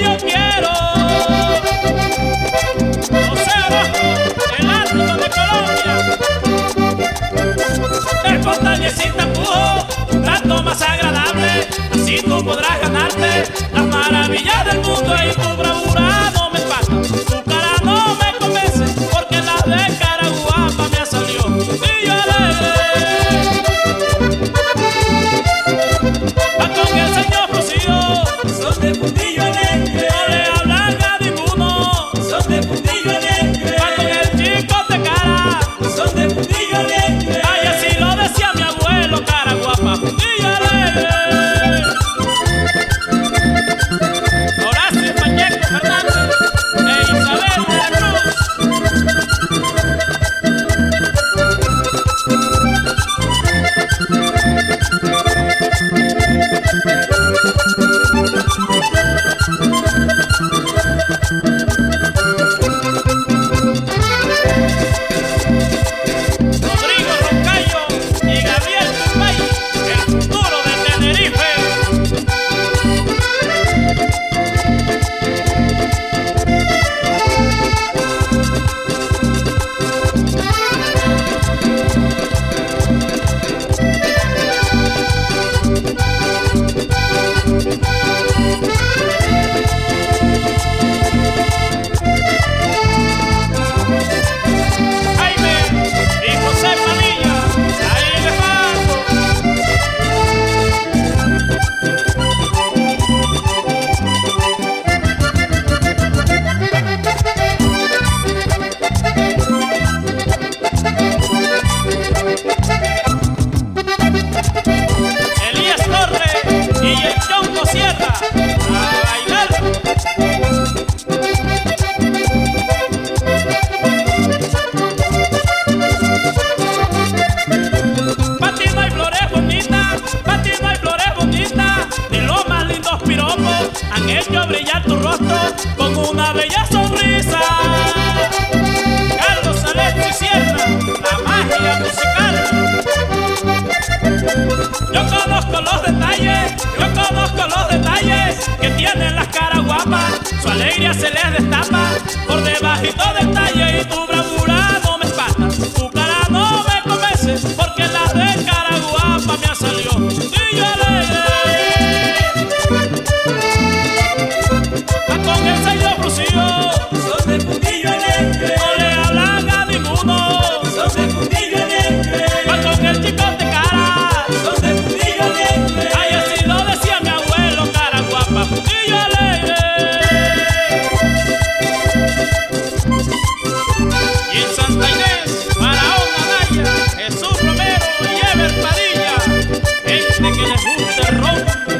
Yo quiero, no sea bajo el ático de Colombia. Te esconda, Yecita tanto más agradable. Así tú podrás ganarte las maravillas del mundo. han hecho brillar tu rostro con una bella sonrisa. Carlos Alexis Sierra, la magia musical. Yo conozco los detalles, yo conozco los detalles que tienen las caras guapas. Su alegría se les destapa por debajito del talle y tú. un terror.